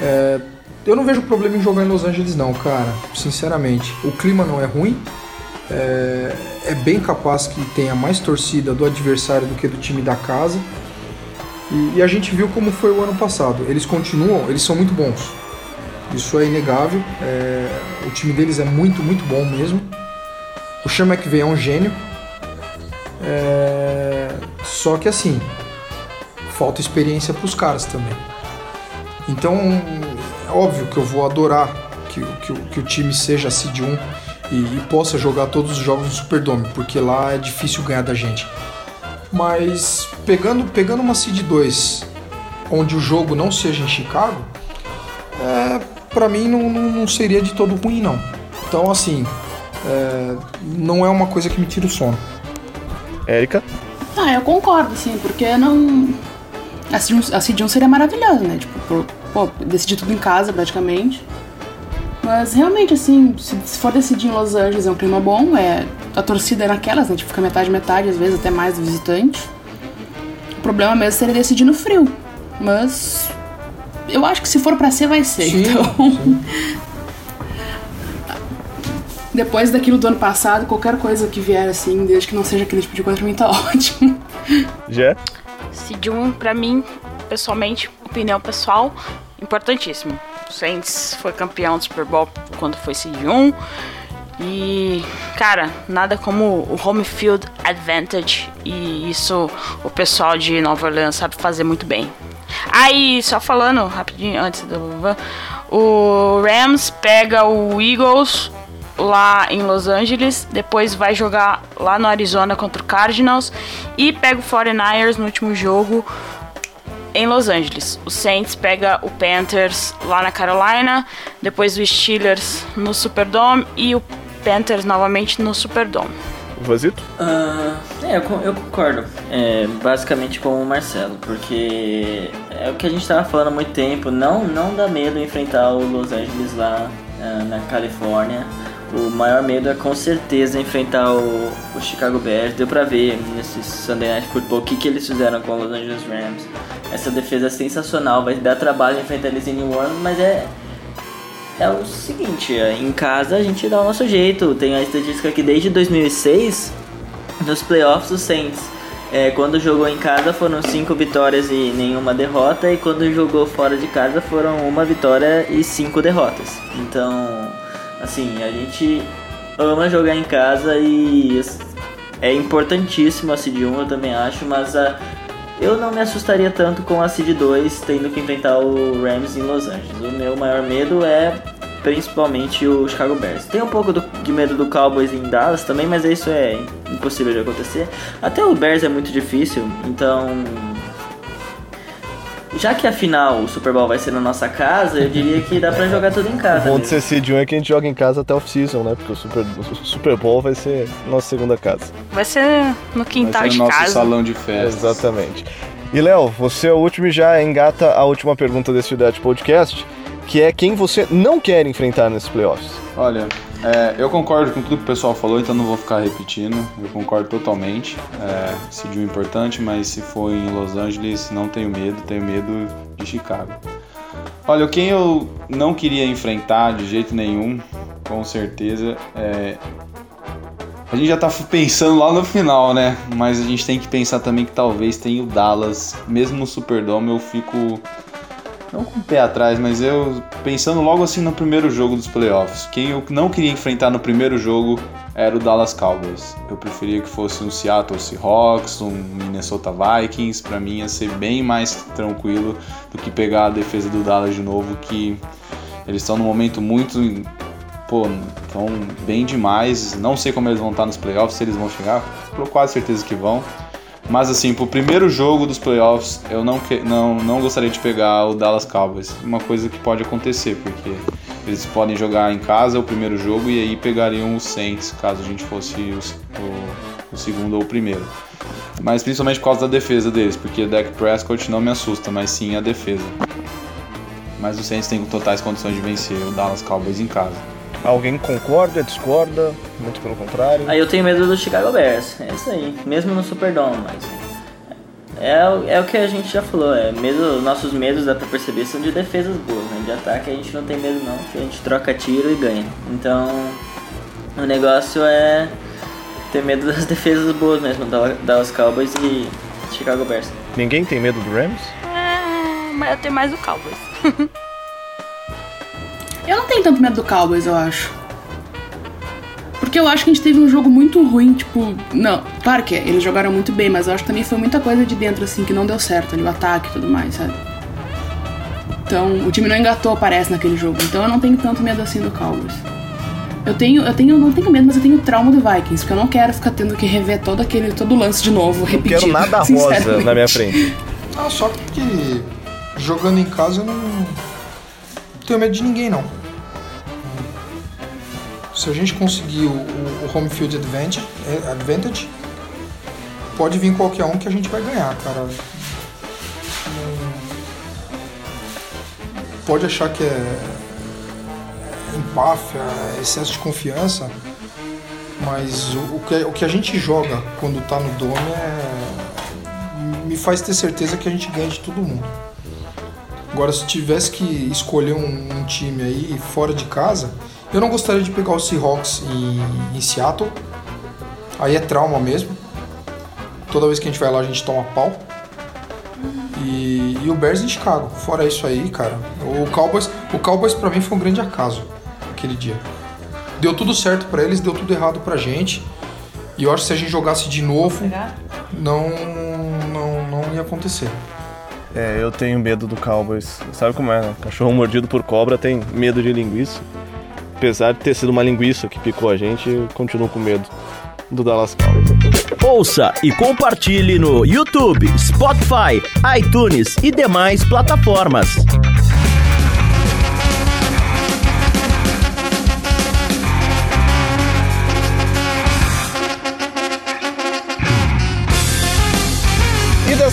É, eu não vejo problema em jogar em Los Angeles, não, cara. Sinceramente, o clima não é ruim. É, é bem capaz que tenha mais torcida do adversário do que do time da casa. E, e a gente viu como foi o ano passado. Eles continuam, eles são muito bons. Isso é inegável. É, o time deles é muito, muito bom mesmo. O Sean McVay é um gênio. É, só que assim, falta experiência para os caras também. Então, é óbvio que eu vou adorar que, o- que, que o time seja seed 1 e, e possa jogar todos os jogos no Superdome, porque lá é difícil ganhar da gente. Mas pegando, pegando uma seed 2, onde o jogo não seja em Chicago, é, para mim não, não, não seria de todo ruim não. Então assim, é, não é uma coisa que me tira o sono. Érica? Ah, eu concordo, sim, porque não. A Seed 1 a Seed 1 seria maravilhosa, né? Tipo, por- pô, decidir tudo em casa praticamente. Mas realmente, assim, se, se for decidir em Los Angeles é um clima bom, é, a torcida é naquelas, né? Tipo, fica metade, metade, às vezes até mais do visitante. O problema mesmo seria decidir no frio. Mas eu acho que se for pra ser, vai ser. Sim, então. Depois daquilo do ano passado, qualquer coisa que vier assim, desde que não seja aquele tipo de coisa, pra mim tá ótimo. Seed 1, pra mim, pessoalmente, opinião pessoal, importantíssimo. O Saints foi campeão do Super Bowl quando foi Seed 1. E, cara, nada como o home field advantage. E isso o pessoal de Nova Orleans sabe fazer muito bem. Aí, só falando rapidinho antes do. O Rams pega o Eagles lá em Los Angeles, depois vai jogar lá no Arizona contra o Cardinals e pega o 49ers no último jogo em Los Angeles. O Saints pega o Panthers lá na Carolina, depois o Steelers no Superdome e o Panthers novamente no Superdome. Vazito? Ah, é, eu, eu concordo. É, basicamente com o Marcelo, porque é o que a gente tava falando há muito tempo. Não, não dá medo enfrentar o Los Angeles lá ah, na Califórnia. O maior medo é com certeza enfrentar o, o Chicago Bears. Deu pra ver nesse Sunday Night Football o que, que eles fizeram com o Los Angeles Rams. Essa defesa é sensacional, vai dar trabalho enfrentar eles em New Orleans, mas é, é o seguinte, é, em casa a gente dá o nosso jeito. Tem a estatística que desde 2006, nos playoffs, o Saints, é, quando jogou em casa foram cinco vitórias e nenhuma derrota, e quando jogou fora de casa foram uma vitória e cinco derrotas. Então, assim, a gente ama jogar em casa e é importantíssimo a Seed 1, eu também acho, mas a, eu não me assustaria tanto com a Seed 2 tendo que enfrentar o Rams em Los Angeles. O meu maior medo é principalmente o Chicago Bears. Tem um pouco do- de medo do Cowboys em Dallas também, mas isso é impossível de acontecer. Até o Bears é muito difícil, então. Já que a final, o Super Bowl vai ser na nossa casa, eu diria que dá pra jogar tudo em O casa. bom de ser seed 1 é que a gente joga em casa até off-season, né? Porque o Super, o Super Bowl vai ser nossa segunda casa. Vai ser no Vai quintal ser de o nosso casa. salão de festas. Exatamente. E Léo, você é o último e já engata a última pergunta desse Idade Podcast. que é quem você não quer enfrentar nesses playoffs. Olha, é, eu concordo com tudo que o pessoal falou, então não vou ficar repetindo. Eu concordo totalmente. É, decidiu importante, mas se for em Los Angeles, não tenho medo, tenho medo de Chicago. Olha, quem eu não queria enfrentar de jeito nenhum, com certeza, é. A gente já tá pensando lá no final, né? Mas a gente tem que pensar também que talvez tenha o Dallas. Mesmo no Superdome eu fico não com o pé atrás, mas eu pensando logo assim no primeiro jogo dos playoffs. Quem eu não queria enfrentar no primeiro jogo era o Dallas Cowboys. Eu preferia que fosse um Seattle Seahawks, um Minnesota Vikings. Para mim ia ser bem mais tranquilo do que pegar a defesa do Dallas de novo, que eles estão num momento muito pô, estão bem demais. Não sei como eles vão estar nos playoffs, se eles vão chegar, com quase certeza que vão. Mas assim, pro primeiro jogo dos playoffs, eu não, que, não, não gostaria de pegar o Dallas Cowboys. Uma coisa que pode acontecer, porque eles podem jogar em casa o primeiro jogo e aí pegariam os Saints, caso a gente fosse o, o, o segundo ou o primeiro. Mas principalmente por causa da defesa deles, porque o Dak Prescott não me assusta, mas sim a defesa. Mas os Saints têm totais condições de vencer o Dallas Cowboys em casa. Alguém concorda, discorda? Muito pelo contrário. Aí eu tenho medo do Chicago Bears. É isso aí. Mesmo no Superdome, mas. É, é o que a gente já falou. É medo, nossos medos, dá pra perceber, são de defesas boas. Né? De ataque a gente não tem medo, não. Que a gente troca tiro e ganha. Então. O negócio é ter medo das defesas boas mesmo, da os Cowboys e Chicago Bears. Ninguém tem medo do Rams? É, mas eu tenho mais o Cowboys. Eu não tenho tanto medo do Cowboys, eu acho. Porque eu acho que a gente teve um jogo muito ruim, tipo. Não, claro que é, eles jogaram muito bem, mas eu acho que também foi muita coisa de dentro, assim, que não deu certo ali, o ataque e tudo mais, sabe? Então, o time não engatou, parece, naquele jogo. Então eu não tenho tanto medo assim do Cowboys. Eu tenho, eu tenho, não tenho medo, mas eu tenho trauma do Vikings, porque eu não quero ficar tendo que rever todo aquele, todo o lance de novo, repetido. Não quero nada rosa na minha frente. Ah, só que jogando em casa eu não tenho medo de ninguém, não se a gente conseguir o, o home field advantage, é, advantage, pode vir qualquer um que a gente vai ganhar, cara. Pode achar que é empáfia, excesso de confiança, mas o, o, que, o que a gente joga quando tá no dome é, me faz ter certeza que a gente ganha de todo mundo. Agora, se tivesse que escolher um, um time aí fora de casa, eu não gostaria de pegar o Seahawks em, em Seattle. Aí é trauma mesmo. Toda vez que a gente vai lá a gente toma pau. E, e, o Bears em Chicago. Fora isso aí, cara. O Cowboys, o Cowboys para mim foi um grande acaso aquele dia. Deu tudo certo para eles, deu tudo errado pra gente. E eu acho que se a gente jogasse de novo, não, não, não ia acontecer. É, eu tenho medo do Cowboys. Sabe como é, né? Cachorro mordido por cobra tem medo de linguiça apesar de ter sido uma linguiça que picou a gente, eu continuo com medo do Dallas Cowboys. Ouça e compartilhe no YouTube, Spotify, iTunes e demais plataformas.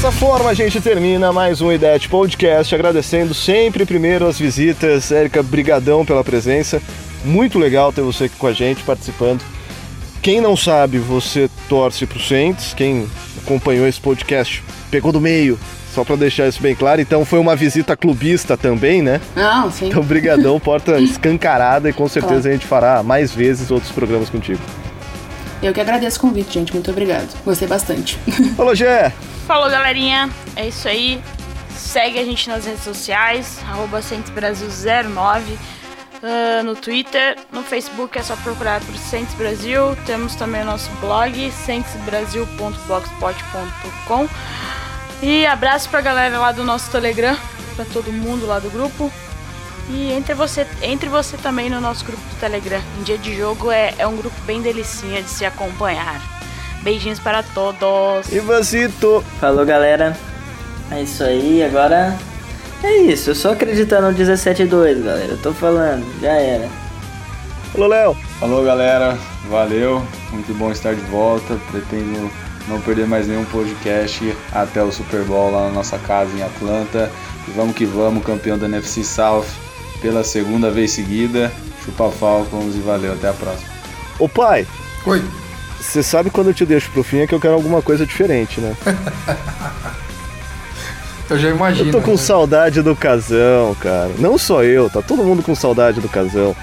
Dessa forma a gente termina mais um IDET Podcast, agradecendo sempre primeiro as visitas. Érica, brigadão pela presença. Muito legal ter você aqui com a gente participando. Quem não sabe, você torce para o Saints. Quem acompanhou esse podcast pegou do meio, só para deixar isso bem claro. Então foi uma visita clubista também, né? Não, sim. Então, brigadão, porta escancarada e com certeza claro. a gente fará mais vezes outros programas contigo. Eu que agradeço o convite, gente. Muito obrigado. Gostei bastante. Falou, Gé! Falou, galerinha. É isso aí. Segue a gente nas redes sociais, arroba Brasil 09 uh, no Twitter, no Facebook é só procurar por Saints Brasil. Temos também o nosso blog, saintsbrasil.blogspot.com. E abraço pra galera lá do nosso Telegram, pra todo mundo lá do grupo. E entre você, entre você também no nosso grupo do Telegram. Em dia de jogo é, é um grupo bem delicinha de se acompanhar. Beijinhos para todos. E Vasito. Falou, galera. É isso aí. Agora é isso, eu só acreditando no 17-2, galera. Eu tô falando, já era. Falou, Léo. Falou, galera. Valeu. Muito bom estar de volta. Pretendo não perder mais nenhum podcast até o Super Bowl lá na nossa casa em Atlanta. E vamos que vamos, campeão da NFC South. Pela segunda vez seguida. Chupa Falcons e valeu, até a próxima. Ô pai, Oi. você sabe quando eu te deixo pro fim é que eu quero alguma coisa diferente, né? Eu já imagino. Eu tô com né? saudade do casão, cara. Não só eu, tá todo mundo com saudade do casão.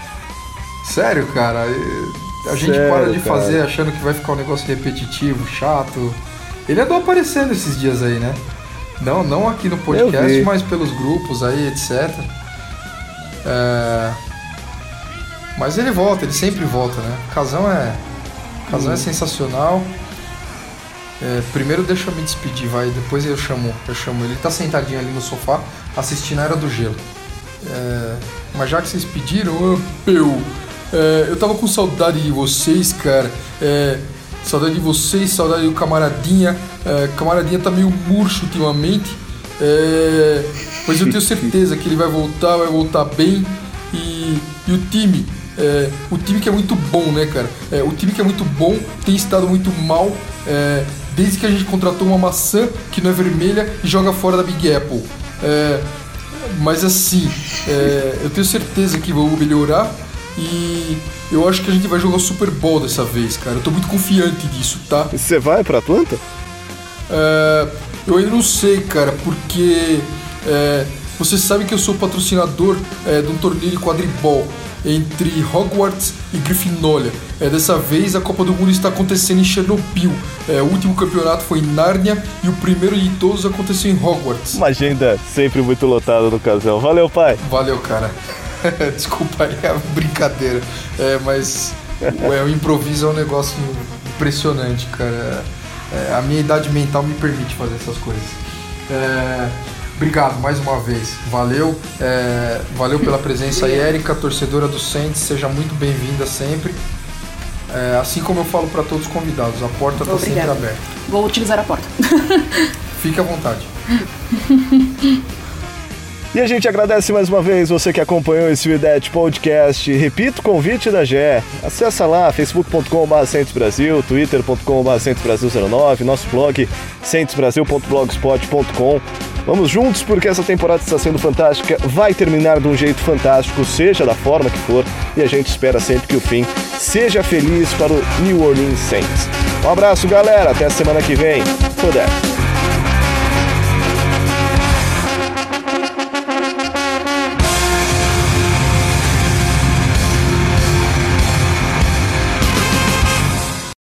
Sério, cara. e- A gente Sério, para de cara. fazer achando que vai ficar um negócio repetitivo, chato. Ele andou aparecendo esses dias aí, né? Não, não aqui no podcast, mas pelos grupos aí, etc. É, Mas ele volta, ele sempre volta, né? Casão é. Casão é sensacional. É, primeiro deixa eu me despedir, vai. Depois eu chamo, eu chamo ele. Tá sentadinho ali no sofá, assistindo a Era do Gelo. É, mas já que vocês pediram, ô, meu, é, eu tava com saudade de vocês, cara. É, saudade de vocês, saudade do camaradinha. É, camaradinha tá meio murcho ultimamente. É, mas eu tenho certeza que ele vai voltar, vai voltar bem. E, e o time, é, o time que é muito bom, né, cara? É, o time que é muito bom tem estado muito mal. é, desde que a gente contratou uma maçã que não é vermelha e joga fora da Big Apple. É, mas assim, é, eu tenho certeza que vão melhorar e eu acho que a gente vai jogar o Super Bowl dessa vez, cara. Eu tô muito confiante disso, tá? Você vai pra Atlanta? É, eu ainda não sei, cara, porque é, você sabe que eu sou patrocinador é, de um torneio de quadribol entre Hogwarts e Grifinória. É, dessa vez a Copa do Mundo está acontecendo em Chernobyl. É, o último campeonato foi em Nárnia e o primeiro de todos aconteceu em Hogwarts. Uma agenda sempre muito lotada no casão. Valeu, pai. Valeu, cara. Desculpa aí a brincadeira. É, mas ué, o improviso é um negócio impressionante, cara. É, a minha idade mental me permite fazer essas coisas. É, obrigado mais uma vez. Valeu. É, valeu pela presença aí, Érica, torcedora do Saints. Seja muito bem-vinda sempre. É, assim como eu falo para todos os convidados, a porta está sempre aberta. Vou utilizar a porta. Fique à vontade. E a gente agradece mais uma vez você que acompanhou esse Videte Podcast. Repito o convite da GE. Acessa lá facebook.com.br Brasil, twitter.com.br Brasil09, nosso blog centosbrasil.blogspot.com. Vamos juntos porque essa temporada está sendo fantástica, vai terminar de um jeito fantástico, seja da forma que for, e a gente espera sempre que o fim seja feliz para o New Orleans Saints. Um abraço, galera, até a semana que vem. Toda.